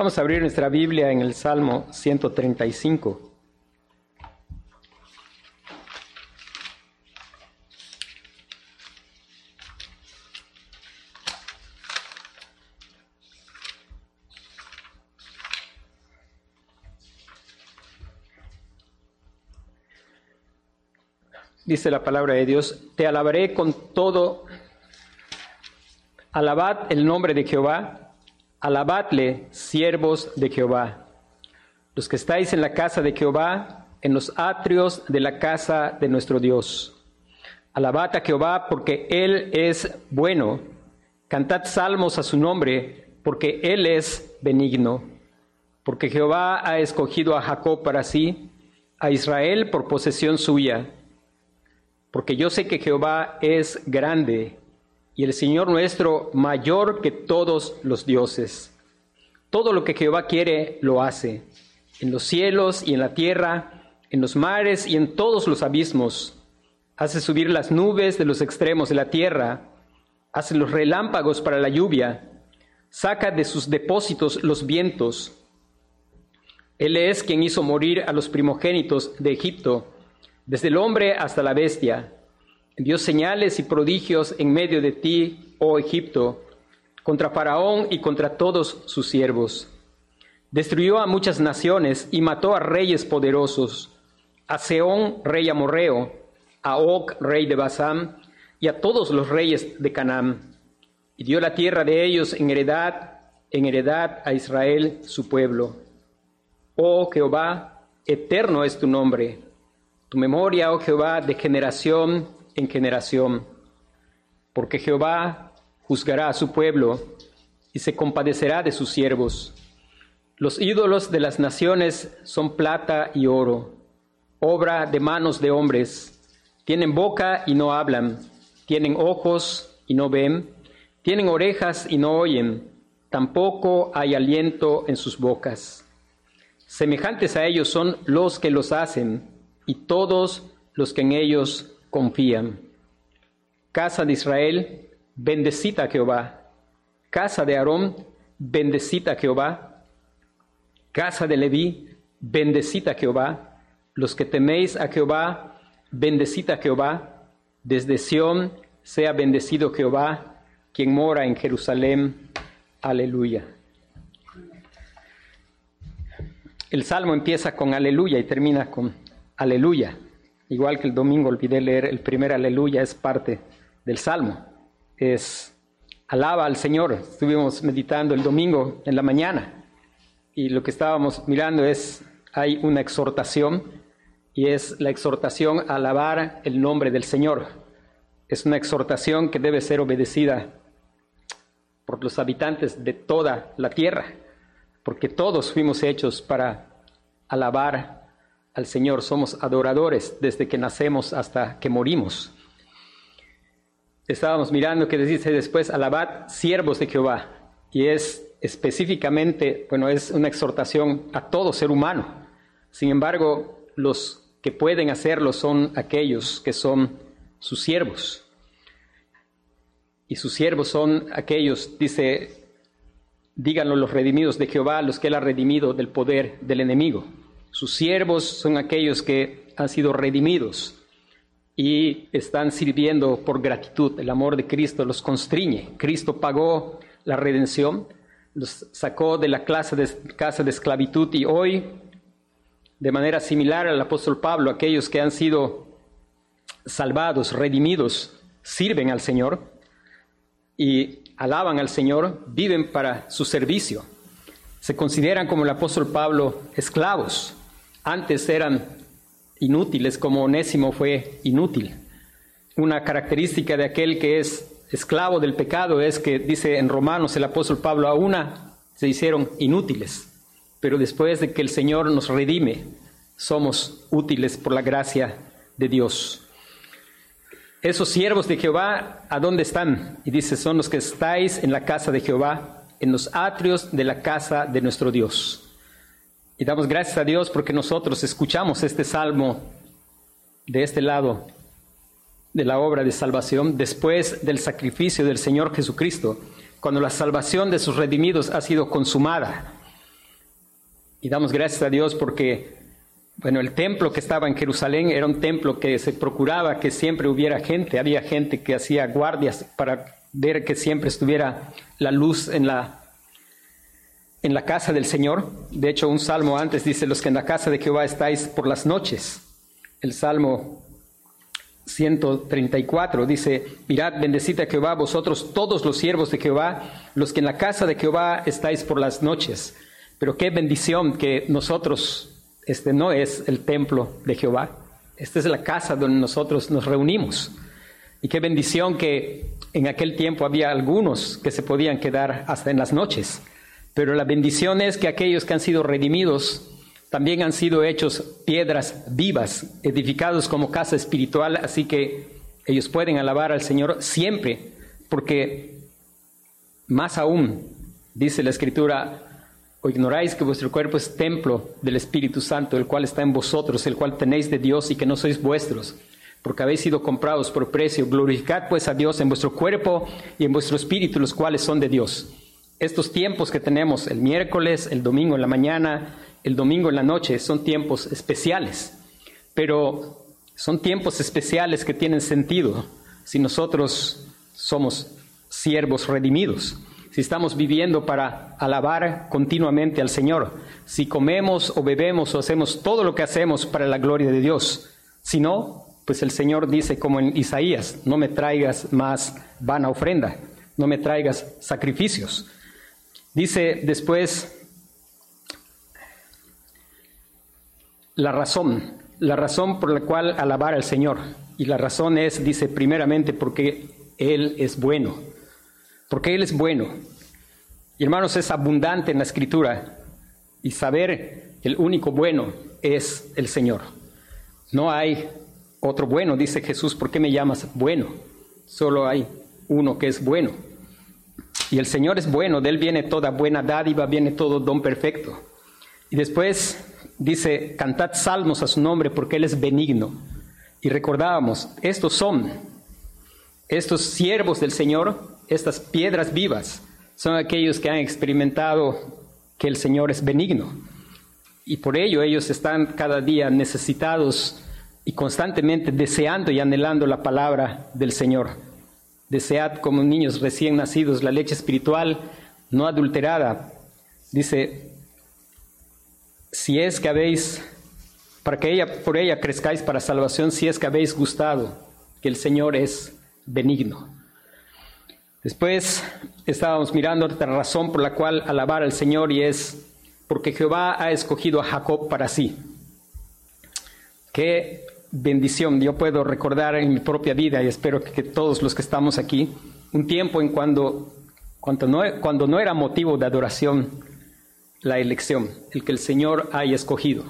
Vamos a abrir nuestra Biblia en el Salmo 135. Dice la palabra de Dios, te alabaré con todo, alabad el nombre de Jehová, alabadle, siervos de Jehová, los que estáis en la casa de Jehová, en los atrios de la casa de nuestro Dios. Alabad a Jehová porque Él es bueno, cantad salmos a su nombre porque Él es benigno, porque Jehová ha escogido a Jacob para sí, a Israel por posesión suya. Porque yo sé que Jehová es grande y el Señor nuestro mayor que todos los dioses. Todo lo que Jehová quiere lo hace, en los cielos y en la tierra, en los mares y en todos los abismos. Hace subir las nubes de los extremos de la tierra, hace los relámpagos para la lluvia, saca de sus depósitos los vientos. Él es quien hizo morir a los primogénitos de Egipto desde el hombre hasta la bestia. Envió señales y prodigios en medio de ti, oh Egipto, contra Faraón y contra todos sus siervos. Destruyó a muchas naciones y mató a reyes poderosos, a Seón, rey amorreo, a Og, rey de Basán, y a todos los reyes de Canaán. Y dio la tierra de ellos en heredad, en heredad a Israel, su pueblo. Oh Jehová, eterno es tu nombre tu memoria, oh Jehová, de generación en generación, porque Jehová juzgará a su pueblo y se compadecerá de sus siervos. Los ídolos de las naciones son plata y oro, obra de manos de hombres. Tienen boca y no hablan, tienen ojos y no ven, tienen orejas y no oyen, tampoco hay aliento en sus bocas. Semejantes a ellos son los que los hacen y todos los que en ellos confían. Casa de Israel, bendecita Jehová. Casa de Aarón, bendecita Jehová. Casa de Leví, bendecita Jehová. Los que teméis a Jehová, bendecita Jehová. Desde Sión sea bendecido Jehová, quien mora en Jerusalén. Aleluya. El salmo empieza con aleluya y termina con aleluya. Igual que el domingo olvidé leer el primer aleluya, es parte del salmo. Es alaba al Señor. Estuvimos meditando el domingo en la mañana y lo que estábamos mirando es, hay una exhortación y es la exhortación a alabar el nombre del Señor. Es una exhortación que debe ser obedecida por los habitantes de toda la tierra, porque todos fuimos hechos para alabar al Señor, somos adoradores desde que nacemos hasta que morimos. Estábamos mirando que dice después, alabad siervos de Jehová, y es específicamente, bueno, es una exhortación a todo ser humano. Sin embargo, los que pueden hacerlo son aquellos que son sus siervos. Y sus siervos son aquellos, dice, díganlo los redimidos de Jehová, los que él ha redimido del poder del enemigo. Sus siervos son aquellos que han sido redimidos y están sirviendo por gratitud. El amor de Cristo los constriñe. Cristo pagó la redención, los sacó de la clase de, casa de esclavitud y hoy, de manera similar al apóstol Pablo, aquellos que han sido salvados, redimidos, sirven al Señor y alaban al Señor, viven para su servicio. Se consideran como el apóstol Pablo esclavos antes eran inútiles como Onésimo fue inútil. Una característica de aquel que es esclavo del pecado es que, dice en Romanos el apóstol Pablo, a una se hicieron inútiles, pero después de que el Señor nos redime, somos útiles por la gracia de Dios. Esos siervos de Jehová, ¿a dónde están? Y dice, son los que estáis en la casa de Jehová, en los atrios de la casa de nuestro Dios. Y damos gracias a Dios porque nosotros escuchamos este salmo de este lado de la obra de salvación después del sacrificio del Señor Jesucristo, cuando la salvación de sus redimidos ha sido consumada. Y damos gracias a Dios porque, bueno, el templo que estaba en Jerusalén era un templo que se procuraba que siempre hubiera gente. Había gente que hacía guardias para ver que siempre estuviera la luz en la, en la casa del Señor. De hecho, un salmo antes dice, los que en la casa de Jehová estáis por las noches. El salmo 134 dice, mirad, bendecid a Jehová vosotros todos los siervos de Jehová, los que en la casa de Jehová estáis por las noches. Pero qué bendición que nosotros, este no es el templo de Jehová, esta es la casa donde nosotros nos reunimos. Y qué bendición que en aquel tiempo había algunos que se podían quedar hasta en las noches. Pero la bendición es que aquellos que han sido redimidos también han sido hechos piedras vivas, edificados como casa espiritual, así que ellos pueden alabar al Señor siempre, porque más aún, dice la Escritura, o ignoráis que vuestro cuerpo es templo del Espíritu Santo, el cual está en vosotros, el cual tenéis de Dios y que no sois vuestros, porque habéis sido comprados por precio. Glorificad pues a Dios en vuestro cuerpo y en vuestro espíritu, los cuales son de Dios. Estos tiempos que tenemos el miércoles, el domingo en la mañana, el domingo en la noche son tiempos especiales, pero son tiempos especiales que tienen sentido si nosotros somos siervos redimidos, si estamos viviendo para alabar continuamente al Señor, si comemos o bebemos o hacemos todo lo que hacemos para la gloria de Dios. Si no, pues el Señor dice como en Isaías, no me traigas más vana ofrenda, no me traigas sacrificios. Dice después la razón, la razón por la cual alabar al Señor. Y la razón es, dice, primeramente porque Él es bueno, porque Él es bueno. Y hermanos, es abundante en la escritura y saber que el único bueno es el Señor. No hay otro bueno, dice Jesús, ¿por qué me llamas bueno? Solo hay uno que es bueno. Y el Señor es bueno, de Él viene toda buena dádiva, viene todo don perfecto. Y después dice, cantad salmos a su nombre porque Él es benigno. Y recordábamos, estos son, estos siervos del Señor, estas piedras vivas, son aquellos que han experimentado que el Señor es benigno. Y por ello ellos están cada día necesitados y constantemente deseando y anhelando la palabra del Señor. Desead como niños recién nacidos la leche espiritual no adulterada. Dice, si es que habéis, para que ella, por ella crezcáis para salvación, si es que habéis gustado, que el Señor es benigno. Después estábamos mirando otra razón por la cual alabar al Señor y es porque Jehová ha escogido a Jacob para sí. Qué bendición yo puedo recordar en mi propia vida y espero que, todos los que estamos aquí, un tiempo en cuando, cuando, no, cuando no era motivo de adoración, la elección, el que el Señor haya escogido.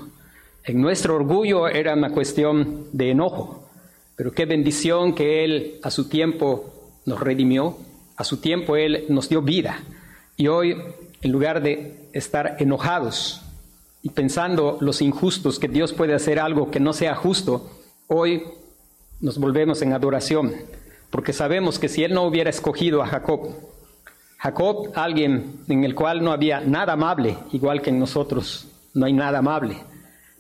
En nuestro orgullo era una cuestión de enojo, pero qué bendición que Él a su tiempo nos redimió, a su tiempo Él nos dio vida. Y hoy, en lugar de estar enojados y pensando los injustos, que Dios puede hacer algo que no sea justo, hoy nos volvemos en adoración, porque sabemos que si Él no hubiera escogido a Jacob, Jacob, alguien en el cual no había nada amable, igual que en nosotros no hay nada amable.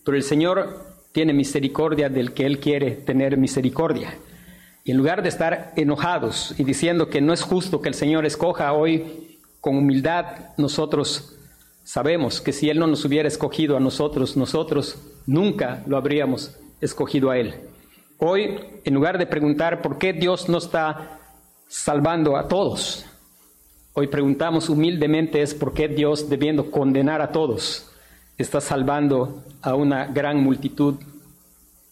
Pero el Señor tiene misericordia del que Él quiere tener misericordia. Y en lugar de estar enojados y diciendo que no es justo que el Señor escoja hoy, con humildad nosotros sabemos que si Él no nos hubiera escogido a nosotros, nosotros nunca lo habríamos escogido a Él. Hoy, en lugar de preguntar por qué Dios no está salvando a todos, Hoy preguntamos humildemente es por qué Dios, debiendo condenar a todos, está salvando a una gran multitud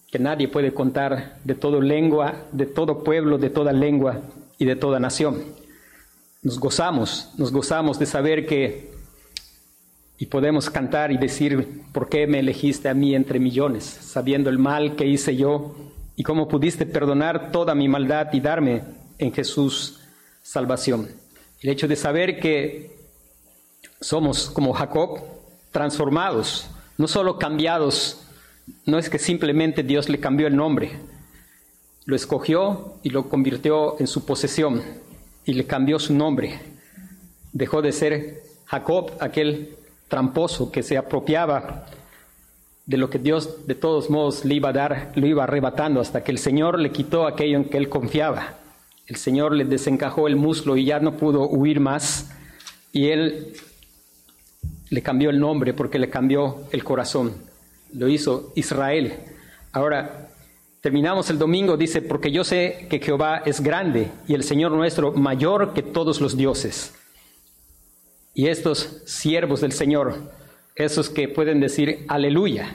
que nadie puede contar de toda lengua, de todo pueblo, de toda lengua y de toda nación. Nos gozamos, nos gozamos de saber que y podemos cantar y decir, ¿por qué me elegiste a mí entre millones, sabiendo el mal que hice yo y cómo pudiste perdonar toda mi maldad y darme en Jesús salvación? El hecho de saber que somos como Jacob, transformados, no solo cambiados, no es que simplemente Dios le cambió el nombre, lo escogió y lo convirtió en su posesión y le cambió su nombre. Dejó de ser Jacob, aquel tramposo que se apropiaba de lo que Dios de todos modos le iba a dar, lo iba arrebatando hasta que el Señor le quitó aquello en que él confiaba. El Señor le desencajó el muslo y ya no pudo huir más y él le cambió el nombre porque le cambió el corazón. Lo hizo Israel. Ahora, terminamos el domingo, dice, porque yo sé que Jehová es grande y el Señor nuestro mayor que todos los dioses. Y estos siervos del Señor, esos que pueden decir aleluya,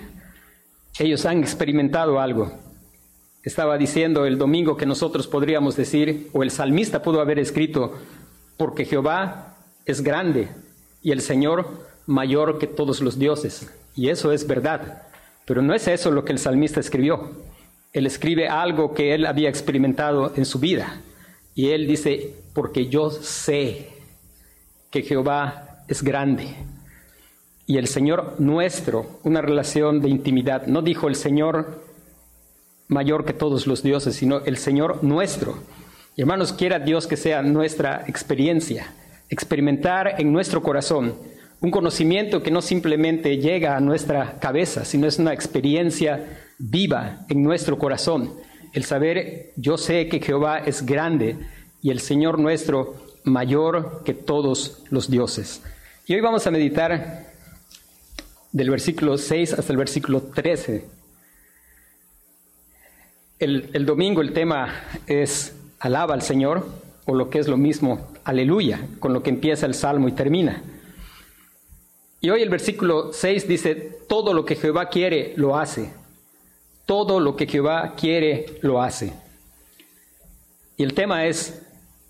ellos han experimentado algo. Estaba diciendo el domingo que nosotros podríamos decir, o el salmista pudo haber escrito, porque Jehová es grande y el Señor mayor que todos los dioses. Y eso es verdad. Pero no es eso lo que el salmista escribió. Él escribe algo que él había experimentado en su vida. Y él dice, porque yo sé que Jehová es grande. Y el Señor nuestro, una relación de intimidad. No dijo el Señor mayor que todos los dioses, sino el Señor nuestro. Y hermanos, quiera Dios que sea nuestra experiencia, experimentar en nuestro corazón un conocimiento que no simplemente llega a nuestra cabeza, sino es una experiencia viva en nuestro corazón. El saber, yo sé que Jehová es grande y el Señor nuestro mayor que todos los dioses. Y hoy vamos a meditar del versículo 6 hasta el versículo 13. El, el domingo el tema es alaba al Señor, o lo que es lo mismo, aleluya, con lo que empieza el salmo y termina. Y hoy el versículo 6 dice, todo lo que Jehová quiere, lo hace. Todo lo que Jehová quiere, lo hace. Y el tema es,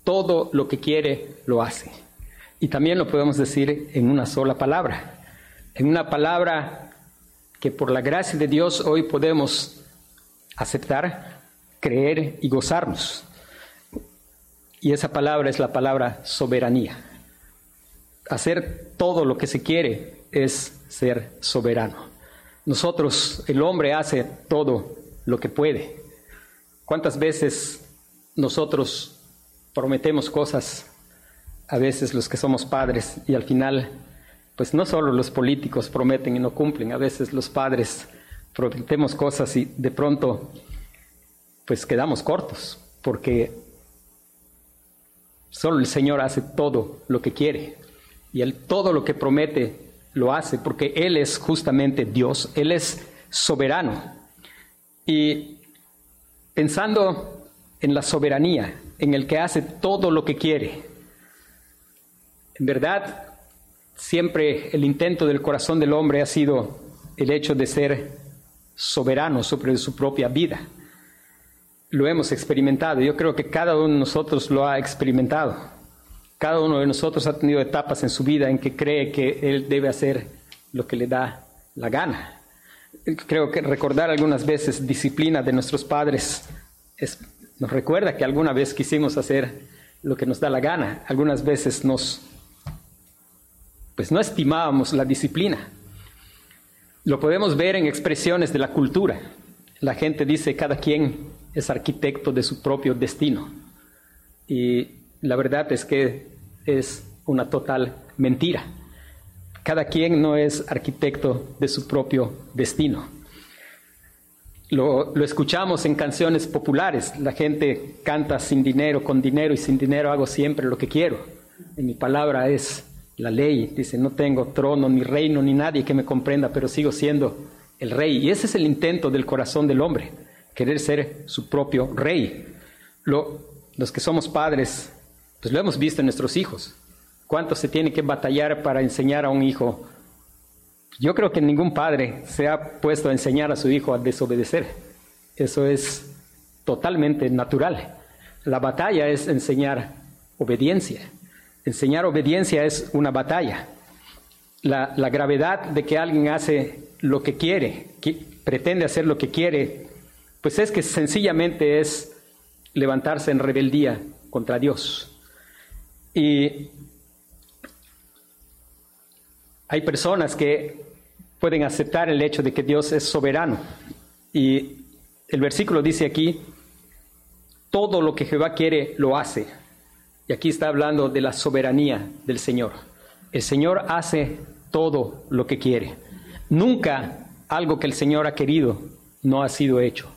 todo lo que quiere, lo hace. Y también lo podemos decir en una sola palabra. En una palabra que por la gracia de Dios hoy podemos aceptar, creer y gozarnos. Y esa palabra es la palabra soberanía hacer todo lo que se quiere es ser soberano. Nosotros, el hombre hace todo lo que puede. ¿Cuántas veces nosotros prometemos cosas, a veces los que somos padres, y al final, pues no solo los políticos prometen y no cumplen, a veces los padres prometemos cosas y de pronto, pues quedamos cortos, porque solo el Señor hace todo lo que quiere. Y Él todo lo que promete lo hace porque Él es justamente Dios, Él es soberano. Y pensando en la soberanía, en el que hace todo lo que quiere, en verdad siempre el intento del corazón del hombre ha sido el hecho de ser soberano sobre su propia vida. Lo hemos experimentado, yo creo que cada uno de nosotros lo ha experimentado. Cada uno de nosotros ha tenido etapas en su vida en que cree que él debe hacer lo que le da la gana. Creo que recordar algunas veces disciplina de nuestros padres nos recuerda que alguna vez quisimos hacer lo que nos da la gana. Algunas veces nos, pues no estimábamos la disciplina. Lo podemos ver en expresiones de la cultura. La gente dice cada quien es arquitecto de su propio destino. Y la verdad es que es una total mentira. Cada quien no es arquitecto de su propio destino. Lo, escuchamos en canciones populares. La gente canta sin dinero, con dinero y sin dinero hago siempre lo que quiero. Mi palabra es la ley. Dice, no tengo trono, ni reino, ni nadie que me comprenda, pero sigo siendo el rey. Y ese es el intento del corazón del hombre, querer ser su propio rey. los que somos padres pues lo hemos visto en nuestros hijos. ¿Cuánto se tiene que batallar para enseñar a un hijo? Yo creo que ningún padre se ha puesto a enseñar a su hijo a desobedecer. Eso es totalmente natural. La batalla es enseñar obediencia. Enseñar obediencia es una batalla. La, la, gravedad de que alguien hace lo que quiere, que pretende hacer lo que quiere, pues es que sencillamente es levantarse en rebeldía contra Dios. Y hay personas que pueden aceptar el hecho de que Dios es soberano. Y el versículo dice aquí, todo lo que Jehová quiere lo hace. Y aquí está hablando de la soberanía del Señor. El Señor hace todo lo que quiere. Nunca algo que el Señor ha querido no ha sido hecho.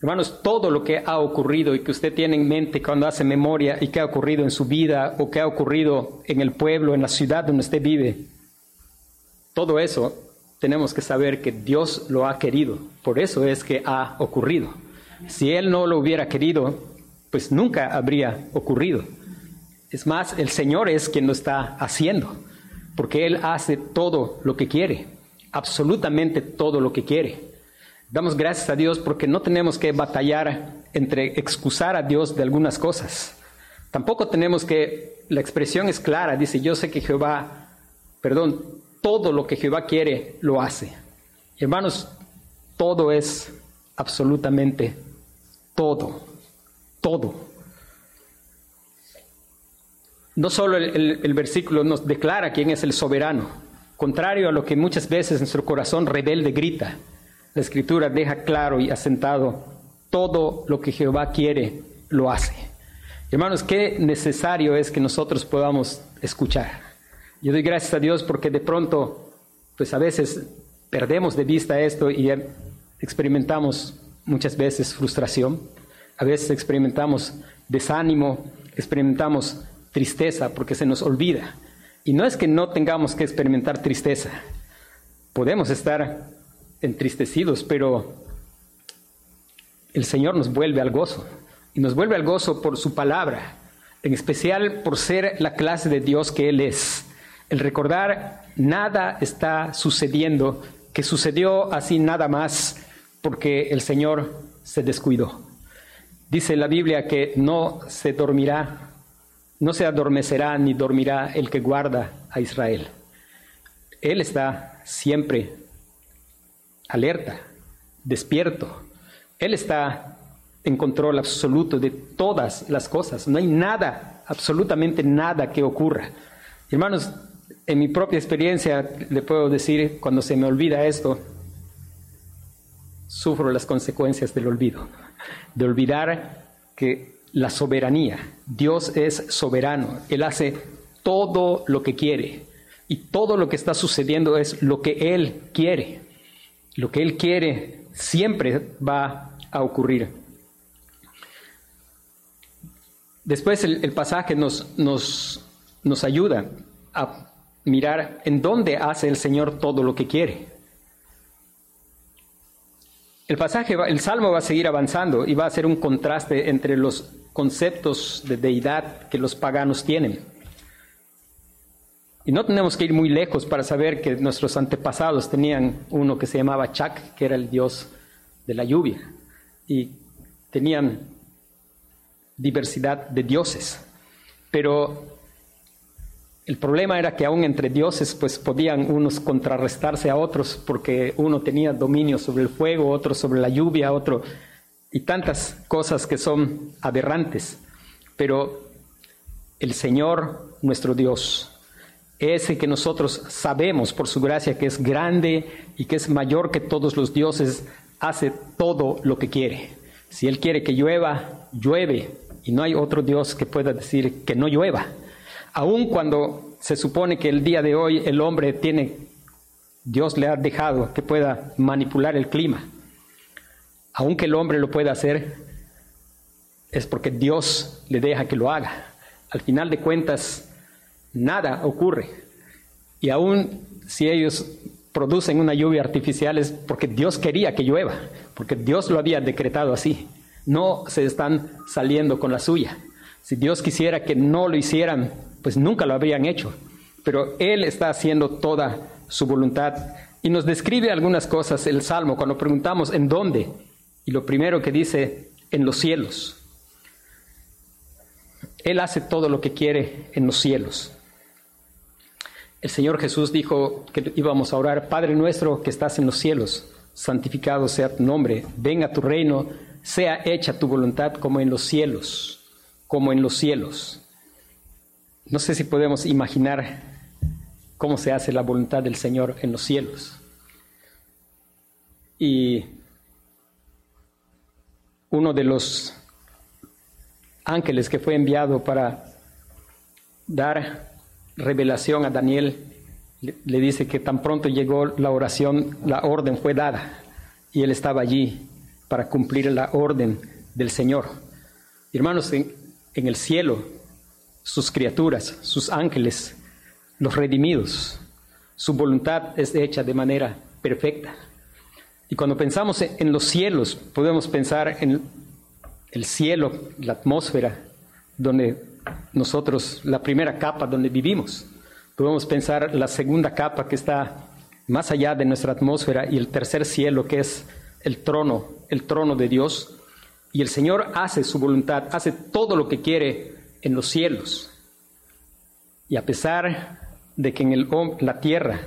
Hermanos, todo lo que ha ocurrido y que usted tiene en mente cuando hace memoria y que ha ocurrido en su vida o que ha ocurrido en el pueblo, en la ciudad donde usted vive, todo eso tenemos que saber que Dios lo ha querido. Por eso es que ha ocurrido. Si Él no lo hubiera querido, pues nunca habría ocurrido. Es más, el Señor es quien lo está haciendo, porque Él hace todo lo que quiere, absolutamente todo lo que quiere. Damos gracias a Dios porque no tenemos que batallar entre excusar a Dios de algunas cosas. Tampoco tenemos que, la expresión es clara, dice, yo sé que Jehová, perdón, todo lo que Jehová quiere, lo hace. Hermanos, todo es absolutamente todo, todo. No solo el, versículo nos declara quién es el soberano, contrario a lo que muchas veces nuestro corazón rebelde grita. La escritura deja claro y asentado todo lo que Jehová quiere, lo hace. Hermanos, qué necesario es que nosotros podamos escuchar. Yo doy gracias a Dios porque de pronto, pues a veces perdemos de vista esto y experimentamos muchas veces frustración, a veces experimentamos desánimo, experimentamos tristeza porque se nos olvida. Y no es que no tengamos que experimentar tristeza, podemos estar entristecidos, pero el Señor nos vuelve al gozo. Y nos vuelve al gozo por su palabra, en especial por ser la clase de Dios que Él es. El recordar nada está sucediendo, que sucedió así nada más porque el Señor se descuidó. Dice la Biblia que no se dormirá, no se adormecerá ni dormirá el que guarda a Israel. Él está siempre alerta, despierto. Él está en control absoluto de todas las cosas. No hay nada, absolutamente nada que ocurra. Hermanos, en mi propia experiencia le puedo decir, cuando se me olvida esto, sufro las consecuencias del olvido, de olvidar que la soberanía, Dios es soberano, Él hace todo lo que quiere y todo lo que está sucediendo es lo que Él quiere. Lo que Él quiere siempre va a ocurrir. Después el, pasaje nos, nos, nos ayuda a mirar en dónde hace el Señor todo lo que quiere. El pasaje, el salmo va a seguir avanzando y va a ser un contraste entre los conceptos de deidad que los paganos tienen. Y no tenemos que ir muy lejos para saber que nuestros antepasados tenían uno que se llamaba Chak, que era el dios de la lluvia, y tenían diversidad de dioses. Pero el problema era que aún entre dioses pues podían unos contrarrestarse a otros porque uno tenía dominio sobre el fuego, otro sobre la lluvia, otro y tantas cosas que son aberrantes. Pero el Señor, nuestro Dios, ese que nosotros sabemos por su gracia que es grande y que es mayor que todos los dioses, hace todo lo que quiere. Si Él quiere que llueva, llueve. Y no hay otro Dios que pueda decir que no llueva. Aun cuando se supone que el día de hoy el hombre tiene, Dios le ha dejado que pueda manipular el clima. Aunque el hombre lo pueda hacer, es porque Dios le deja que lo haga. Al final de cuentas, nada ocurre. Y aún si ellos producen una lluvia artificial es porque Dios quería que llueva, porque Dios lo había decretado así. No se están saliendo con la suya. Si Dios quisiera que no lo hicieran, pues nunca lo habrían hecho. Pero Él está haciendo toda su voluntad. Y nos describe algunas cosas el Salmo cuando preguntamos en dónde. Y lo primero que dice, en los cielos. Él hace todo lo que quiere en los cielos. El Señor Jesús dijo que íbamos a orar, Padre nuestro que estás en los cielos, santificado sea tu nombre, venga tu reino, sea hecha tu voluntad como en los cielos, como en los cielos. No sé si podemos imaginar cómo se hace la voluntad del Señor en los cielos. Y uno de los ángeles que fue enviado para dar revelación a Daniel le, dice que tan pronto llegó la oración, la orden fue dada y él estaba allí para cumplir la orden del Señor. Hermanos, en el cielo, sus criaturas, sus ángeles, los redimidos, su voluntad es hecha de manera perfecta. Y cuando pensamos en los cielos, podemos pensar en el cielo, la atmósfera, donde nosotros, la primera capa donde vivimos. Podemos pensar la segunda capa que está más allá de nuestra atmósfera y el tercer cielo que es el trono, el trono de Dios. Y el Señor hace su voluntad, hace todo lo que quiere en los cielos. Y a pesar de que en el, la tierra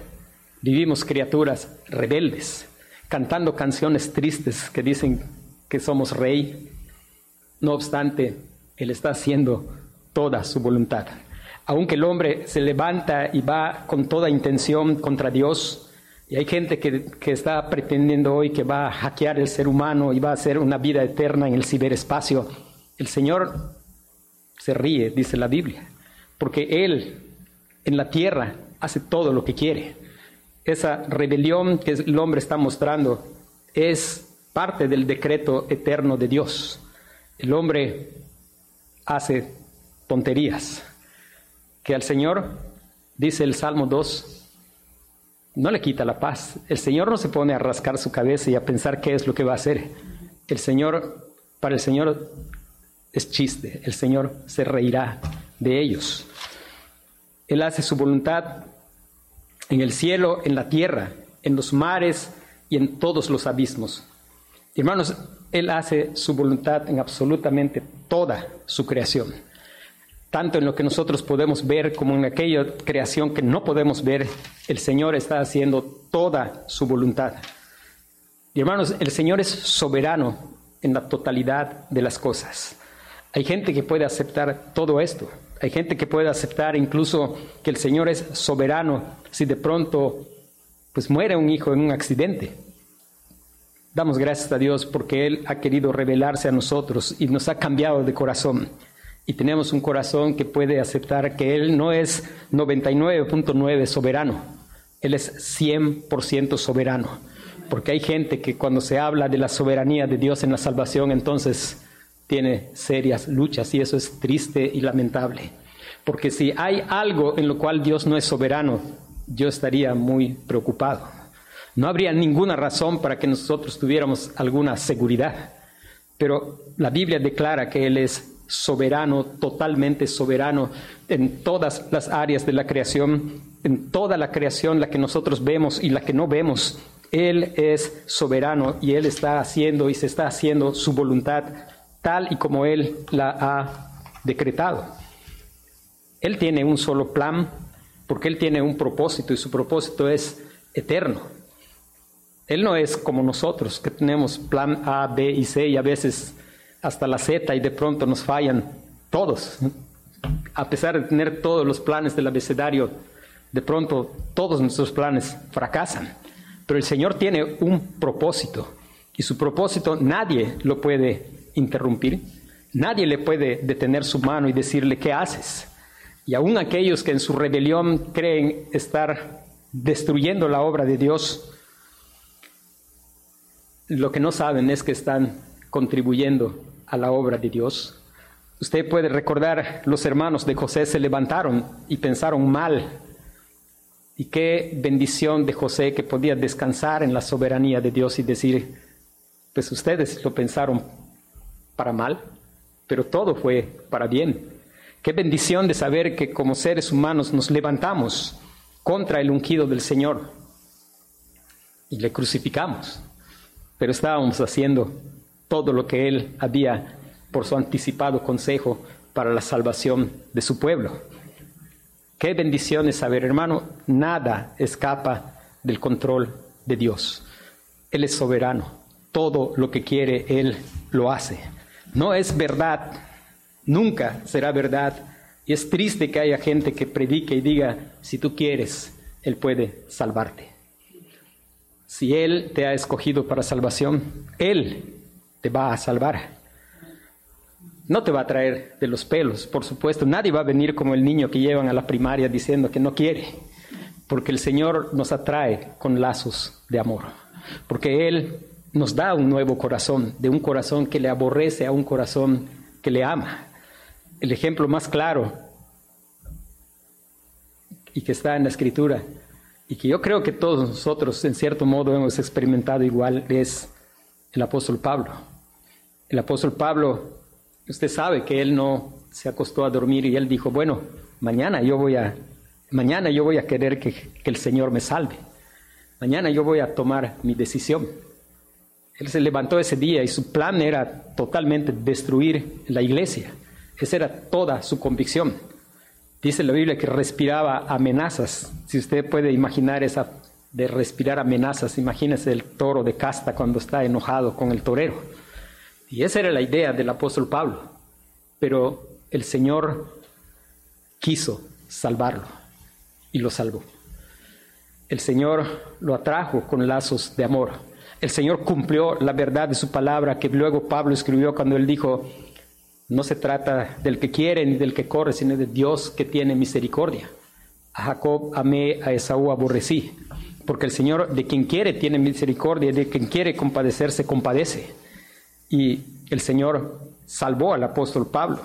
vivimos criaturas rebeldes, cantando canciones tristes que dicen que somos rey, no obstante, Él está haciendo toda su voluntad. Aunque el hombre se levanta y va con toda intención contra Dios, y hay gente que, que, está pretendiendo hoy que va a hackear el ser humano y va a hacer una vida eterna en el ciberespacio, el Señor se ríe, dice la Biblia, porque Él en la tierra hace todo lo que quiere. Esa rebelión que el hombre está mostrando es parte del decreto eterno de Dios. El hombre hace tonterías que al Señor, dice el Salmo 2, no le quita la paz. El Señor no se pone a rascar su cabeza y a pensar qué es lo que va a hacer. El Señor, para el Señor es chiste, el Señor se reirá de ellos. Él hace su voluntad en el cielo, en la tierra, en los mares y en todos los abismos. Hermanos, Él hace su voluntad en absolutamente toda su creación, tanto en lo que nosotros podemos ver como en aquella creación que no podemos ver, el Señor está haciendo toda su voluntad. Y hermanos, el Señor es soberano en la totalidad de las cosas. Hay gente que puede aceptar todo esto, hay gente que puede aceptar incluso que el Señor es soberano si de pronto pues muere un hijo en un accidente. Damos gracias a Dios porque Él ha querido revelarse a nosotros y nos ha cambiado de corazón. Y tenemos un corazón que puede aceptar que Él no es 99.9 soberano, Él es 100% soberano. Porque hay gente que cuando se habla de la soberanía de Dios en la salvación, entonces tiene serias luchas y eso es triste y lamentable. Porque si hay algo en lo cual Dios no es soberano, yo estaría muy preocupado. No habría ninguna razón para que nosotros tuviéramos alguna seguridad. Pero la Biblia declara que Él es soberano, totalmente soberano en todas las áreas de la creación, en toda la creación, la que nosotros vemos y la que no vemos. Él es soberano y Él está haciendo y se está haciendo su voluntad tal y como Él la ha decretado. Él tiene un solo plan porque Él tiene un propósito y su propósito es eterno. Él no es como nosotros que tenemos plan A, B y C y a veces hasta la Z y de pronto nos fallan todos. A pesar de tener todos los planes del abecedario, de pronto todos nuestros planes fracasan. Pero el Señor tiene un propósito y su propósito nadie lo puede interrumpir. Nadie le puede detener su mano y decirle, ¿qué haces? Y aún aquellos que en su rebelión creen estar destruyendo la obra de Dios, lo que no saben es que están contribuyendo a la obra de Dios. Usted puede recordar, los hermanos de José se levantaron y pensaron mal. Y qué bendición de José que podía descansar en la soberanía de Dios y decir, pues ustedes lo pensaron para mal, pero todo fue para bien. Qué bendición de saber que como seres humanos nos levantamos contra el ungido del Señor y le crucificamos, pero estábamos haciendo todo lo que Él había por su anticipado consejo para la salvación de su pueblo. Qué bendición es saber, hermano, nada escapa del control de Dios. Él es soberano. Todo lo que quiere, Él lo hace. No es verdad, nunca será verdad. Y es triste que haya gente que predique y diga, si tú quieres, Él puede salvarte. Si Él te ha escogido para salvación, Él te va a salvar. No te va a traer de los pelos, por supuesto. Nadie va a venir como el niño que llevan a la primaria diciendo que no quiere. porque el Señor nos atrae con lazos de amor, porque Él nos da un nuevo corazón, de un corazón que le aborrece a un corazón que le ama. El ejemplo más claro y que está en la escritura y que yo creo que todos nosotros en cierto modo hemos experimentado igual es el apóstol Pablo. El apóstol Pablo, usted sabe que él no se acostó a dormir y él dijo, bueno, mañana yo voy a, mañana yo voy a querer que, que el Señor me salve. Mañana yo voy a tomar mi decisión. Él se levantó ese día y su plan era totalmente destruir la iglesia. Esa era toda su convicción. Dice la Biblia que respiraba amenazas. Si usted puede imaginar esa de respirar amenazas, imagínese el toro de casta cuando está enojado con el torero. Y esa era la idea del apóstol Pablo. Pero el Señor quiso salvarlo y lo salvó. El Señor lo atrajo con lazos de amor. El Señor cumplió la verdad de su palabra que luego Pablo escribió cuando él dijo, no se trata del que quiere ni del que corre, sino de Dios que tiene misericordia. A Jacob amé, a Esaú aborrecí, porque el Señor de quien quiere tiene misericordia, de quien quiere compadecerse compadece. Y el Señor salvó al apóstol Pablo.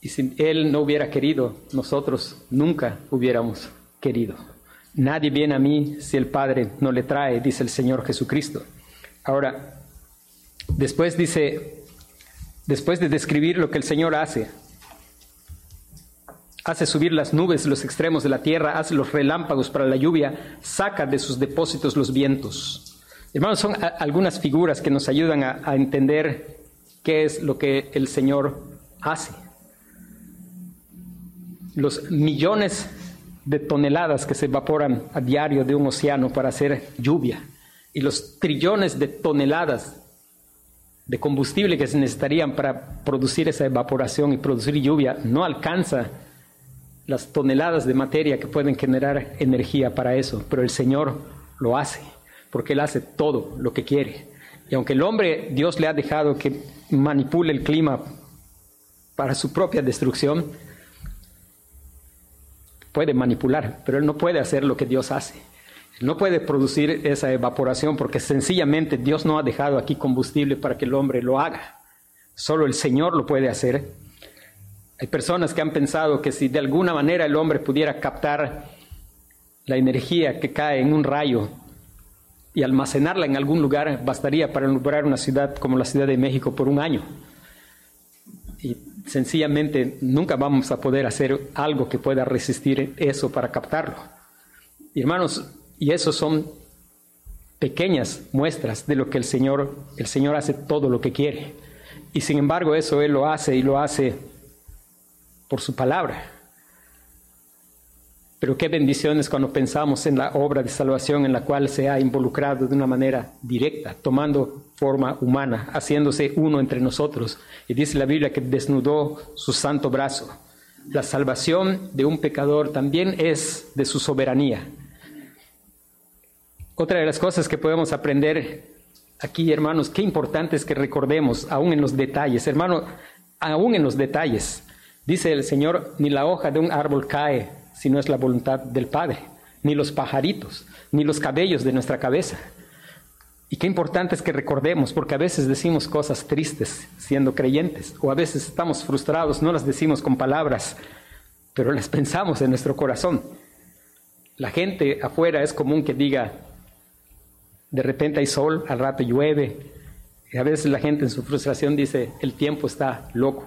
Y si Él no hubiera querido, nosotros nunca hubiéramos querido. Nadie viene a mí si el Padre no le trae, dice el Señor Jesucristo. Ahora, Después dice, después de describir lo que el Señor hace, hace subir las nubes los extremos de la tierra, hace los relámpagos para la lluvia, saca de sus depósitos los vientos. Hermanos, son algunas figuras que nos ayudan a, a entender qué es lo que el Señor hace. Los millones de toneladas que se evaporan a diario de un océano para hacer lluvia y los trillones de toneladas de combustible que se necesitarían para producir esa evaporación y producir lluvia no alcanza las toneladas de materia que pueden generar energía para eso, pero el Señor lo hace, porque Él hace todo lo que quiere. Y aunque el hombre, Dios le ha dejado que manipule el clima para su propia destrucción, puede manipular, pero Él no puede hacer lo que Dios hace no puede producir esa evaporación porque sencillamente Dios no ha dejado aquí combustible para que el hombre lo haga. Solo el Señor lo puede hacer. Hay personas que han pensado que si de alguna manera el hombre pudiera captar la energía que cae en un rayo y almacenarla en algún lugar, bastaría para alumbrar una ciudad como la Ciudad de México por un año. Y sencillamente nunca vamos a poder hacer algo que pueda resistir eso para captarlo. Hermanos, y eso son pequeñas muestras de lo que el Señor, el Señor hace todo lo que quiere. Y sin embargo eso Él lo hace y lo hace por su palabra. Pero qué bendiciones cuando pensamos en la obra de salvación en la cual se ha involucrado de una manera directa, tomando forma humana, haciéndose uno entre nosotros. Y dice la Biblia que desnudó su santo brazo. La salvación de un pecador también es de su soberanía. Otra de las cosas que podemos aprender aquí, hermanos, qué importante es que recordemos, aún en los detalles, hermano, aún en los detalles. Dice el Señor, ni la hoja de un árbol cae si no es la voluntad del Padre, ni los pajaritos, ni los cabellos de nuestra cabeza. Y qué importante es que recordemos, porque a veces decimos cosas tristes siendo creyentes, o a veces estamos frustrados, no las decimos con palabras, pero las pensamos en nuestro corazón. La gente afuera es común que diga, de repente hay sol, al rato llueve. Y a veces la gente en su frustración dice, el tiempo está loco.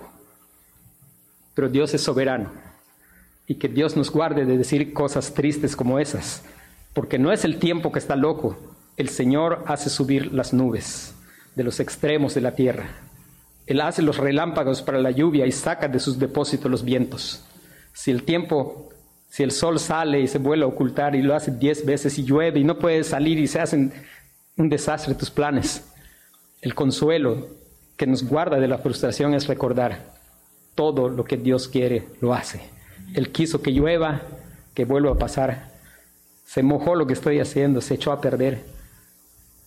Pero Dios es soberano. Y que Dios nos guarde de decir cosas tristes como esas. Porque no es el tiempo que está loco. El Señor hace subir las nubes de los extremos de la tierra. Él hace los relámpagos para la lluvia y saca de sus depósitos los vientos. Si el tiempo, si el sol sale y se vuelve a ocultar y lo hace diez veces y llueve y no puede salir y se hacen un desastre tus planes. El consuelo que nos guarda de la frustración es recordar todo lo que Dios quiere, lo hace. Él quiso que llueva, que vuelva a pasar. Se mojó lo que estoy haciendo, se echó a perder.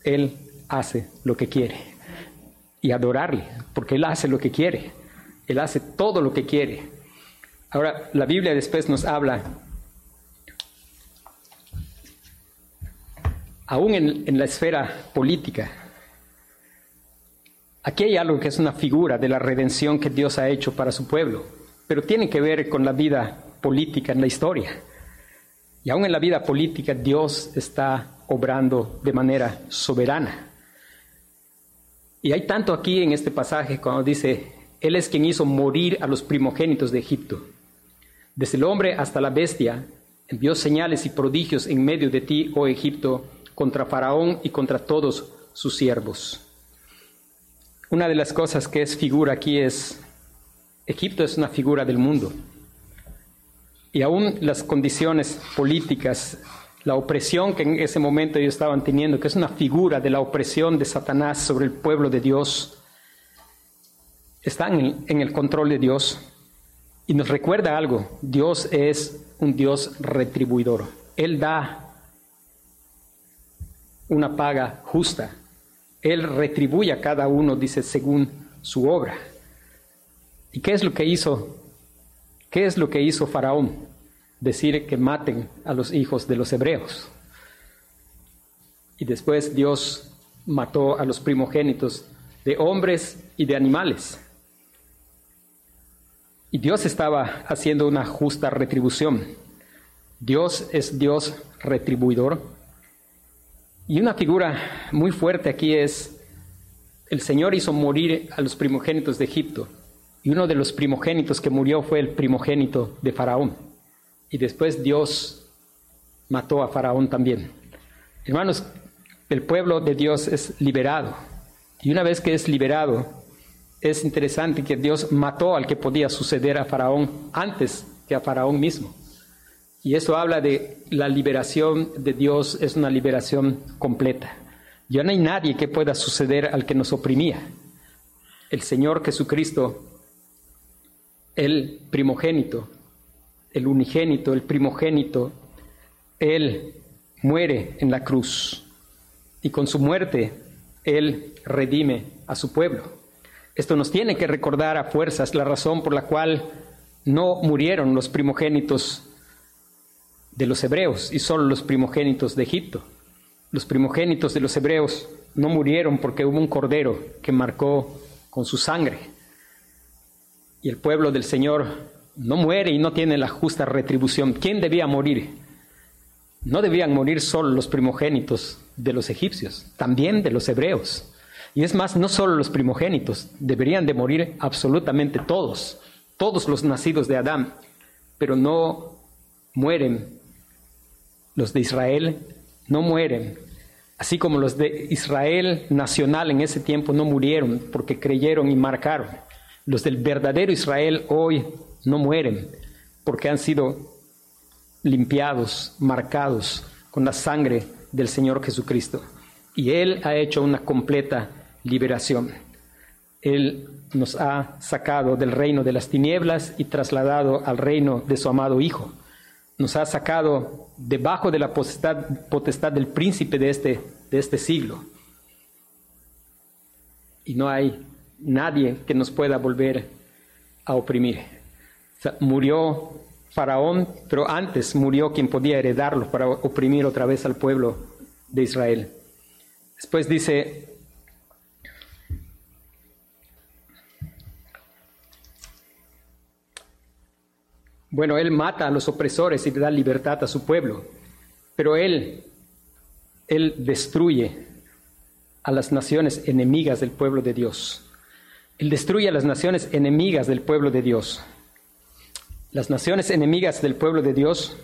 Él hace lo que quiere. Y adorarle, porque Él hace lo que quiere. Él hace todo lo que quiere. Ahora, la Biblia después nos habla, aún en, en la esfera política, aquí hay algo que es una figura de la redención que Dios ha hecho para su pueblo, pero tiene que ver con la vida política en la historia. Y aún en la vida política Dios está obrando de manera soberana. Y hay tanto aquí en este pasaje cuando dice, Él es quien hizo morir a los primogénitos de Egipto. Desde el hombre hasta la bestia, envió señales y prodigios en medio de ti, oh Egipto, contra Faraón y contra todos sus siervos. Una de las cosas que es figura aquí es, Egipto es una figura del mundo. Y aún las condiciones políticas la opresión que en ese momento ellos estaban teniendo, que es una figura de la opresión de Satanás sobre el pueblo de Dios, están en, en el control de Dios. Y nos recuerda algo, Dios es un Dios retribuidor. Él da una paga justa. Él retribuye a cada uno, dice, según su obra. ¿Y qué es lo que hizo? ¿Qué es lo que hizo Faraón? decir que maten a los hijos de los hebreos. Y después Dios mató a los primogénitos de hombres y de animales. Y Dios estaba haciendo una justa retribución. Dios es Dios retribuidor. Y una figura muy fuerte aquí es, el Señor hizo morir a los primogénitos de Egipto. Y uno de los primogénitos que murió fue el primogénito de Faraón. Y después Dios mató a Faraón también. Hermanos, el pueblo de Dios es liberado. Y una vez que es liberado, es interesante que Dios mató al que podía suceder a Faraón antes que a Faraón mismo. Y eso habla de la liberación de Dios, es una liberación completa. Ya no hay nadie que pueda suceder al que nos oprimía. El Señor Jesucristo, el primogénito, el unigénito, el primogénito, Él muere en la cruz y con su muerte Él redime a su pueblo. Esto nos tiene que recordar a fuerzas la razón por la cual no murieron los primogénitos de los hebreos y solo los primogénitos de Egipto. Los primogénitos de los hebreos no murieron porque hubo un cordero que marcó con su sangre. Y el pueblo del Señor no muere y no tiene la justa retribución. ¿Quién debía morir? No debían morir solo los primogénitos de los egipcios, también de los hebreos. Y es más, no solo los primogénitos, deberían de morir absolutamente todos, todos los nacidos de Adán, pero no mueren los de Israel, no mueren, así como los de Israel nacional en ese tiempo no murieron porque creyeron y marcaron. Los del verdadero Israel hoy no mueren porque han sido limpiados, marcados con la sangre del Señor Jesucristo. Y Él ha hecho una completa liberación. Él nos ha sacado del reino de las tinieblas y trasladado al reino de su amado Hijo. Nos ha sacado debajo de la potestad, del príncipe de este, de este siglo. Y no hay nadie que nos pueda volver a oprimir murió Faraón, pero antes murió quien podía heredarlo para oprimir otra vez al pueblo de Israel. Después dice, bueno, él mata a los opresores y le da libertad a su pueblo, pero él, él destruye a las naciones enemigas del pueblo de Dios. Él destruye a las naciones enemigas del pueblo de Dios. Las naciones enemigas del pueblo de Dios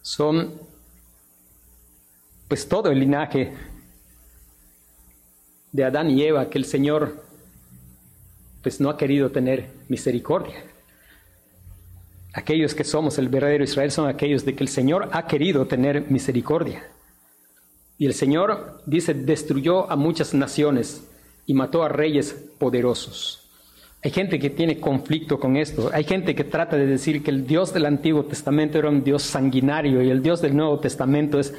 son pues todo el linaje de Adán y Eva que el Señor pues no ha querido tener misericordia. Aquellos que somos el verdadero Israel son aquellos de que el Señor ha querido tener misericordia. Y el Señor dice, destruyó a muchas naciones y mató a reyes poderosos. Hay gente que tiene conflicto con esto. Hay gente que trata de decir que el Dios del Antiguo Testamento era un Dios sanguinario y el Dios del Nuevo Testamento es...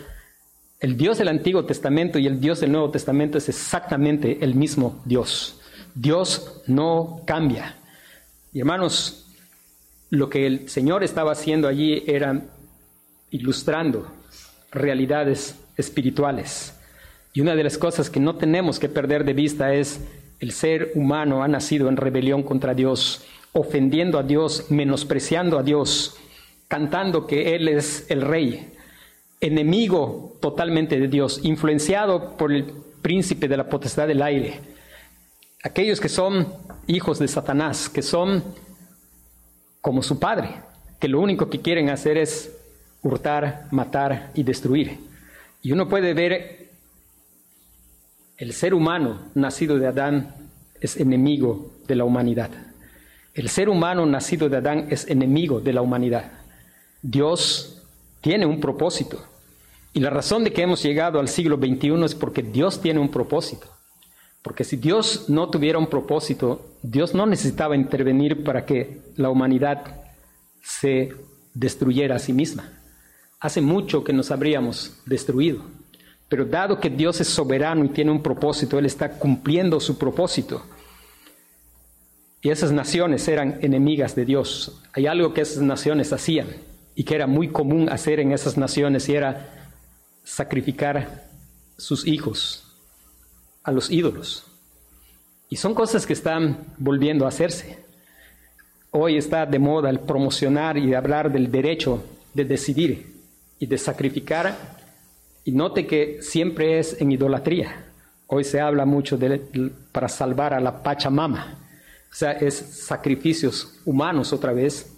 El Dios del Antiguo Testamento y el Dios del Nuevo Testamento es exactamente el mismo Dios. Dios no cambia. Hermanos, lo que el Señor estaba haciendo allí era ilustrando realidades espirituales. Y una de las cosas que no tenemos que perder de vista es el ser humano ha nacido en rebelión contra Dios, ofendiendo a Dios, menospreciando a Dios, cantando que Él es el rey, enemigo totalmente de Dios, influenciado por el príncipe de la potestad del aire. Aquellos que son hijos de Satanás, que son como su padre, que lo único que quieren hacer es hurtar, matar y destruir. Y uno puede ver el ser humano nacido de Adán es enemigo de la humanidad. El ser humano nacido de Adán es enemigo de la humanidad. Dios tiene un propósito. Y la razón de que hemos llegado al siglo XXI es porque Dios tiene un propósito. Porque si Dios no tuviera un propósito, Dios no necesitaba intervenir para que la humanidad se destruyera a sí misma. Hace mucho que nos habríamos destruido. Pero dado que Dios es soberano y tiene un propósito, Él está cumpliendo su propósito. Y esas naciones eran enemigas de Dios. Hay algo que esas naciones hacían y que era muy común hacer en esas naciones y era sacrificar sus hijos a los ídolos. Y son cosas que están volviendo a hacerse. Hoy está de moda el promocionar y hablar del derecho de decidir y de sacrificar. Y note que siempre es en idolatría. Hoy se habla mucho de, para salvar a la Pachamama. O sea, es sacrificios humanos otra vez.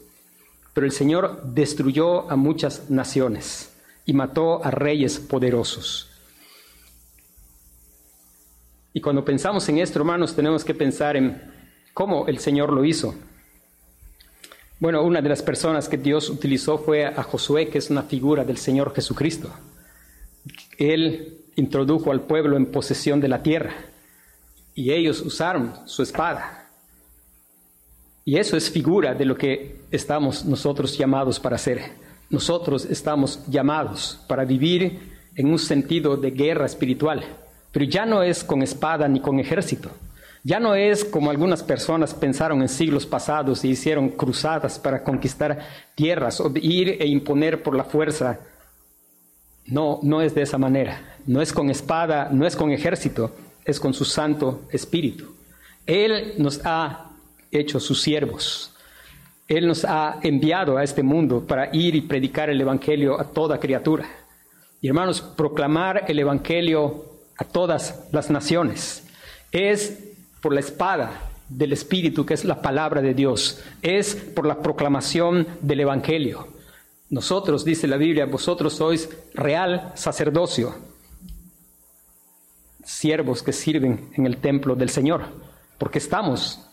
Pero el Señor destruyó a muchas naciones y mató a reyes poderosos. Y cuando pensamos en esto, hermanos, tenemos que pensar en cómo el Señor lo hizo. Bueno, una de las personas que Dios utilizó fue a Josué, que es una figura del Señor Jesucristo. Él introdujo al pueblo en posesión de la tierra y ellos usaron su espada. Y eso es figura de lo que estamos nosotros llamados para hacer. Nosotros estamos llamados para vivir en un sentido de guerra espiritual pero ya no es con espada ni con ejército. Ya no es como algunas personas pensaron en siglos pasados y hicieron cruzadas para conquistar tierras o ir e imponer por la fuerza. No, no es de esa manera. No es con espada, no es con ejército, es con su Santo Espíritu. Él nos ha hecho sus siervos. Él nos ha enviado a este mundo para ir y predicar el Evangelio a toda criatura. Y hermanos, proclamar el Evangelio a todas las naciones. Es por la espada del Espíritu, que es la palabra de Dios. Es por la proclamación del Evangelio. Nosotros, dice la Biblia, vosotros sois real sacerdocio, siervos que sirven en el templo del Señor, porque estamos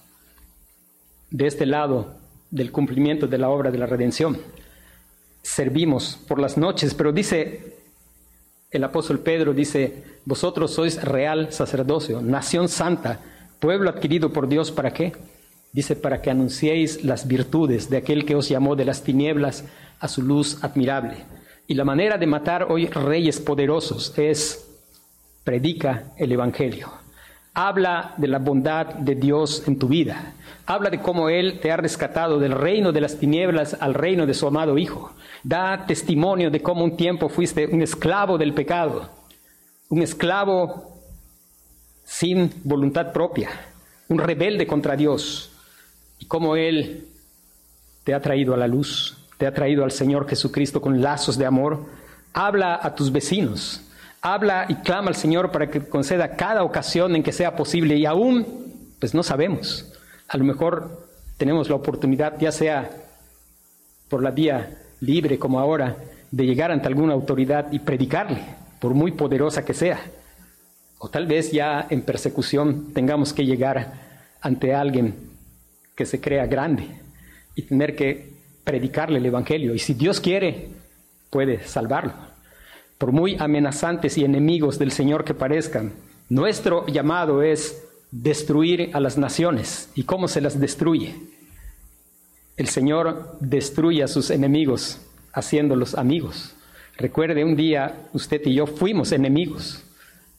de este lado del cumplimiento de la obra de la redención. Servimos por las noches, pero dice el apóstol Pedro dice, vosotros sois real sacerdocio, nación santa, pueblo adquirido por Dios, ¿para qué? Dice, para que anunciéis las virtudes de aquel que os llamó de las tinieblas a su luz admirable. Y la manera de matar hoy reyes poderosos es predica el Evangelio. Habla de la bondad de Dios en tu vida. Habla de cómo Él te ha rescatado del reino de las tinieblas al reino de su amado Hijo. Da testimonio de cómo un tiempo fuiste un esclavo del pecado, un esclavo sin voluntad propia, un rebelde contra Dios, y cómo Él te ha traído a la luz, te ha traído al Señor Jesucristo con lazos de amor. Habla a tus vecinos, habla y clama al Señor para que conceda cada ocasión en que sea posible y aún, pues no sabemos. A lo mejor tenemos la oportunidad, ya sea por la vía libre como ahora, de llegar ante alguna autoridad y predicarle, por muy poderosa que sea. O tal vez ya en persecución tengamos que llegar ante alguien que se crea grande y tener que predicarle el Evangelio. Y si Dios quiere, puede salvarlo. Por muy amenazantes y enemigos del Señor que parezcan, nuestro llamado es destruir a las naciones. ¿Y cómo se las destruye? El Señor destruye a sus enemigos haciéndolos amigos. Recuerde, un día usted y yo fuimos enemigos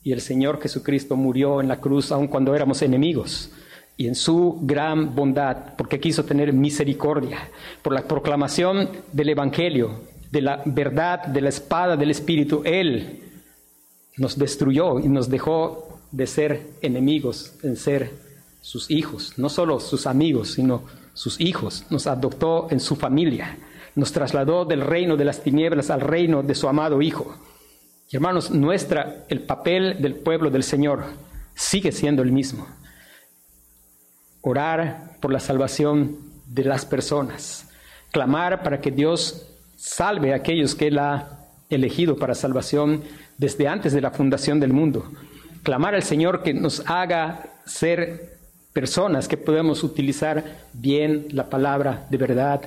y el Señor Jesucristo murió en la cruz aun cuando éramos enemigos. Y en su gran bondad, porque quiso tener misericordia, por la proclamación del Evangelio, de la verdad, de la espada del Espíritu, Él nos destruyó y nos dejó de ser enemigos, en ser sus hijos, no solo sus amigos, sino sus hijos, nos adoptó en su familia, nos trasladó del reino de las tinieblas al reino de su amado Hijo. Y hermanos, nuestra, el papel del pueblo del Señor sigue siendo el mismo. Orar por la salvación de las personas, clamar para que Dios salve a aquellos que Él ha elegido para salvación desde antes de la fundación del mundo. Clamar al Señor que nos haga ser personas que podemos utilizar bien la palabra de verdad,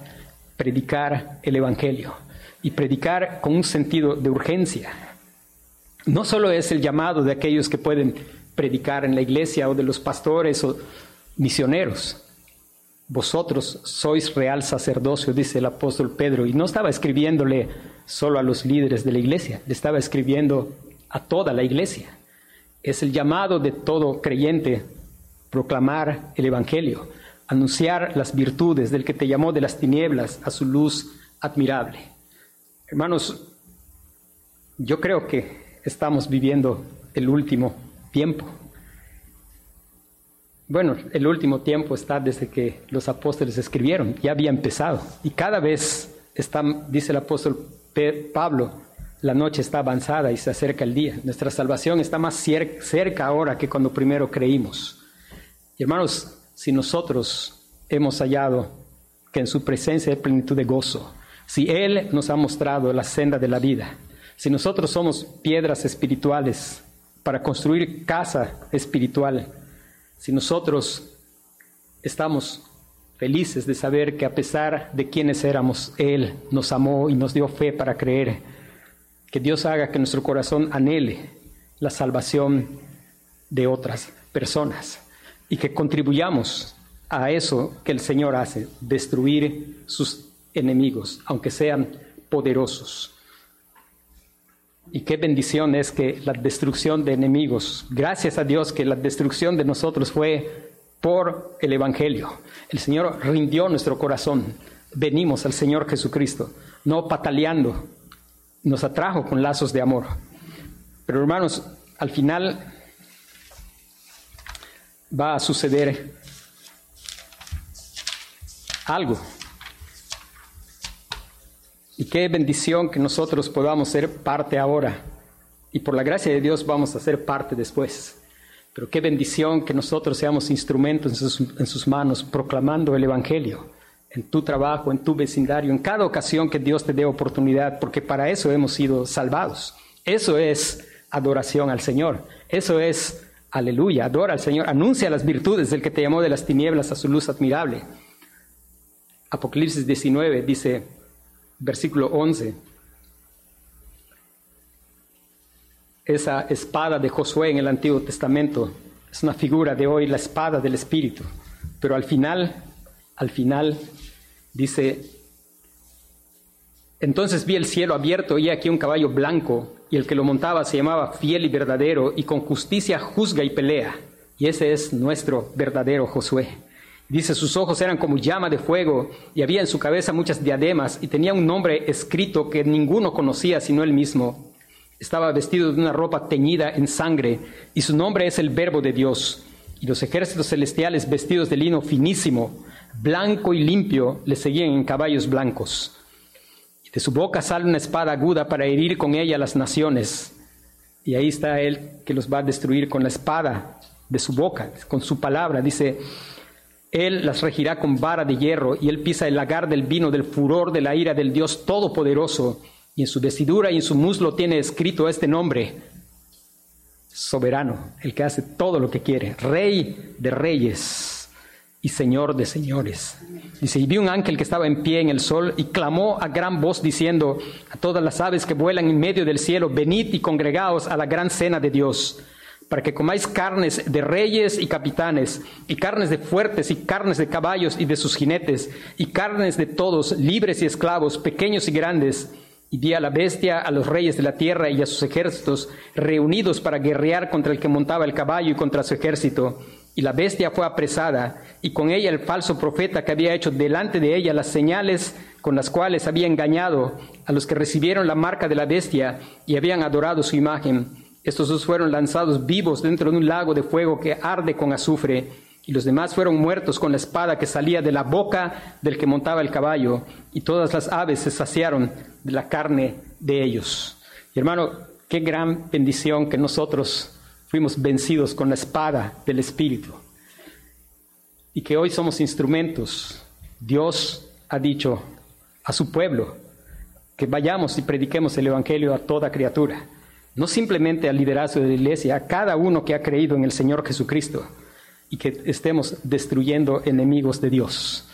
predicar el Evangelio y predicar con un sentido de urgencia. No solo es el llamado de aquellos que pueden predicar en la iglesia o de los pastores o misioneros. Vosotros sois real sacerdocio, dice el apóstol Pedro, y no estaba escribiéndole solo a los líderes de la iglesia, le estaba escribiendo a toda la iglesia. Es el llamado de todo creyente proclamar el Evangelio, anunciar las virtudes del que te llamó de las tinieblas a su luz admirable. Hermanos, yo creo que estamos viviendo el último tiempo. Bueno, el último tiempo está desde que los apóstoles escribieron, ya había empezado. Y cada vez está, dice el apóstol Pablo, la noche está avanzada y se acerca el día. Nuestra salvación está más cerca ahora que cuando primero creímos. Y hermanos, si nosotros hemos hallado que en su presencia hay plenitud de gozo, si Él nos ha mostrado la senda de la vida, si nosotros somos piedras espirituales para construir casa espiritual, si nosotros estamos felices de saber que a pesar de quienes éramos, Él nos amó y nos dio fe para creer, que Dios haga que nuestro corazón anhele la salvación de otras personas y que contribuyamos a eso que el Señor hace, destruir sus enemigos, aunque sean poderosos. Y qué bendición es que la destrucción de enemigos, gracias a Dios que la destrucción de nosotros fue por el Evangelio. El Señor rindió nuestro corazón. Venimos al Señor Jesucristo, no pataleando, nos atrajo con lazos de amor. Pero hermanos, al final va a suceder algo. Y qué bendición que nosotros podamos ser parte ahora. Y por la gracia de Dios vamos a ser parte después. Pero qué bendición que nosotros seamos instrumentos en sus, manos, proclamando el Evangelio, en tu trabajo, en tu vecindario, en cada ocasión que Dios te dé oportunidad, porque para eso hemos sido salvados. Eso es adoración al Señor. Eso es Aleluya, adora al Señor, anuncia las virtudes del que te llamó de las tinieblas a su luz admirable. Apocalipsis 19 dice, versículo 11, esa espada de Josué en el Antiguo Testamento es una figura de hoy, la espada del Espíritu. Pero al final, al final, dice, entonces vi el cielo abierto y aquí un caballo blanco y el que lo montaba se llamaba fiel y verdadero y con justicia juzga y pelea. Y ese es nuestro verdadero Josué. Dice, sus ojos eran como llama de fuego y había en su cabeza muchas diademas y tenía un nombre escrito que ninguno conocía sino él mismo. Estaba vestido de una ropa teñida en sangre y su nombre es el verbo de Dios. Y los ejércitos celestiales vestidos de lino finísimo, blanco y limpio, le seguían en caballos blancos. De su boca sale una espada aguda para herir con ella las naciones. Y ahí está Él que los va a destruir con la espada de su boca, con su palabra. Dice, Él las regirá con vara de hierro y Él pisa el lagar del vino del furor de la ira del Dios Todopoderoso. Y en su vestidura y en su muslo tiene escrito este nombre, soberano, el que hace todo lo que quiere, rey de reyes y Señor de señores. Dice, y vi un ángel que estaba en pie en el sol y clamó a gran voz diciendo a todas las aves que vuelan en medio del cielo, venid y congregaos a la gran cena de Dios, para que comáis carnes de reyes y capitanes, y carnes de fuertes, y carnes de caballos y de sus jinetes, y carnes de todos, libres y esclavos, pequeños y grandes. Y vi a la bestia, a los reyes de la tierra y a sus ejércitos reunidos para guerrear contra el que montaba el caballo y contra su ejército Y la bestia fue apresada, y con ella el falso profeta que había hecho delante de ella las señales con las cuales había engañado a los que recibieron la marca de la bestia y habían adorado su imagen. Estos dos fueron lanzados vivos dentro de un lago de fuego que arde con azufre, y los demás fueron muertos con la espada que salía de la boca del que montaba el caballo, y todas las aves se saciaron de la carne de ellos. Y hermano, qué gran bendición que nosotros fuimos vencidos con la espada del Espíritu, y que hoy somos instrumentos. Dios ha dicho a su pueblo que vayamos y prediquemos el Evangelio a toda criatura no simplemente al liderazgo de la iglesia, a cada uno que ha creído en el Señor Jesucristo y que estemos destruyendo enemigos de Dios.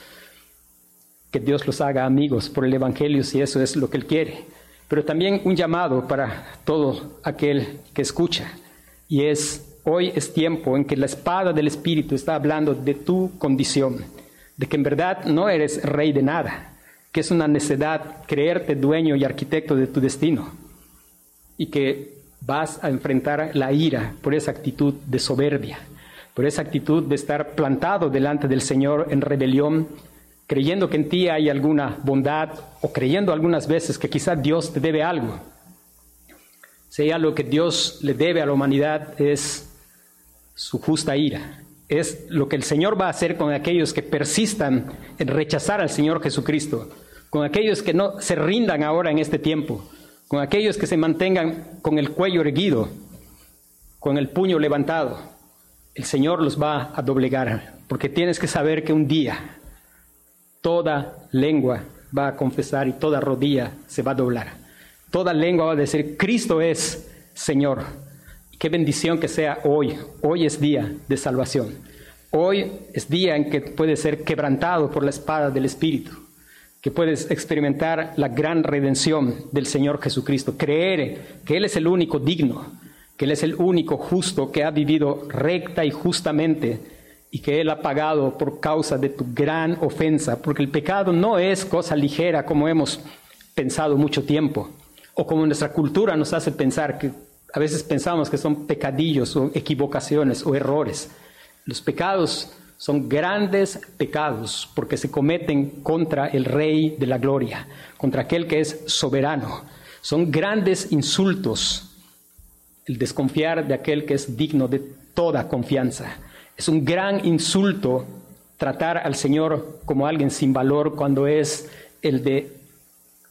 Que Dios los haga amigos por el Evangelio si eso es lo que Él quiere. Pero también un llamado para todo aquel que escucha y es, hoy es tiempo en que la espada del Espíritu está hablando de tu condición, de que en verdad no eres rey de nada, que es una necedad creerte dueño y arquitecto de tu destino y que vas a enfrentar la ira por esa actitud de soberbia, por esa actitud de estar plantado delante del Señor en rebelión, creyendo que en ti hay alguna bondad o creyendo algunas veces que quizá Dios te debe algo. Sea lo que Dios le debe a la humanidad es su justa ira. Es lo que el Señor va a hacer con aquellos que persistan en rechazar al Señor Jesucristo, con aquellos que no se rindan ahora en este tiempo, con aquellos que se mantengan con el cuello erguido, con el puño levantado. El Señor los va a doblegar, porque tienes que saber que un día toda lengua va a confesar y toda rodilla se va a doblar. Toda lengua va a decir, Cristo es Señor. Qué bendición que sea hoy. Hoy es día de salvación. Hoy es día en que puede ser quebrantado por la espada del Espíritu que puedes experimentar la gran redención del Señor Jesucristo, creer que Él es el único digno, que Él es el único justo que ha vivido recta y justamente y que Él ha pagado por causa de tu gran ofensa, porque el pecado no es cosa ligera como hemos pensado mucho tiempo, o como nuestra cultura nos hace pensar, que a veces pensamos que son pecadillos o equivocaciones o errores. Los pecados son grandes pecados porque se cometen contra el Rey de la Gloria, contra aquel que es soberano. Son grandes insultos el desconfiar de aquel que es digno de toda confianza. Es un gran insulto tratar al Señor como alguien sin valor cuando es el de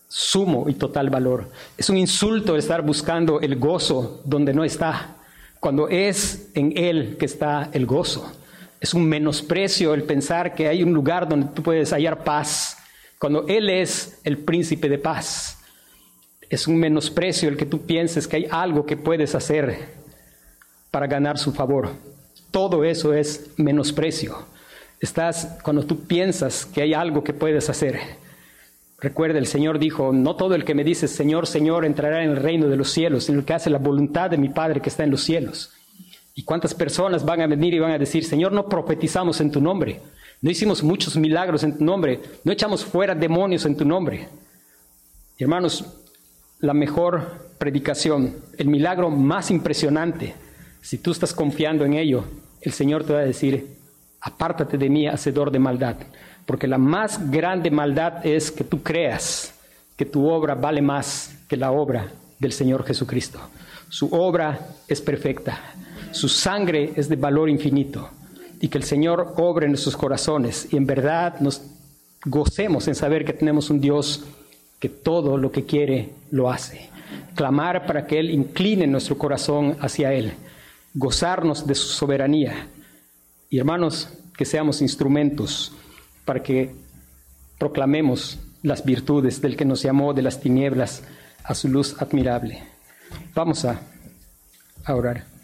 sumo y total valor. Es un insulto estar buscando el gozo donde no está, cuando es en Él que está el gozo. Es un menosprecio el pensar que hay un lugar donde tú puedes hallar paz, cuando Él es el príncipe de paz. Es un menosprecio el que tú pienses que hay algo que puedes hacer para ganar su favor. Todo eso es menosprecio. Estás cuando tú piensas que hay algo que puedes hacer. Recuerda, el Señor dijo, no todo el que me dice Señor, Señor entrará en el reino de los cielos, sino el que hace la voluntad de mi Padre que está en los cielos. ¿Y cuántas personas van a venir y van a decir, Señor, no profetizamos en tu nombre? No hicimos muchos milagros en tu nombre, no echamos fuera demonios en tu nombre. hermanos, la mejor predicación, el milagro más impresionante, si tú estás confiando en ello, el Señor te va a decir, apártate de mí, hacedor de maldad, porque la más grande maldad es que tú creas que tu obra vale más que la obra del Señor Jesucristo. Su obra es perfecta. Su sangre es de valor infinito y que el Señor obre en nuestros corazones y en verdad nos gocemos en saber que tenemos un Dios que todo lo que quiere lo hace. Clamar para que Él incline nuestro corazón hacia Él, gozarnos de su soberanía. Y hermanos, que seamos instrumentos para que proclamemos las virtudes del que nos llamó de las tinieblas a su luz admirable. Vamos a, a orar.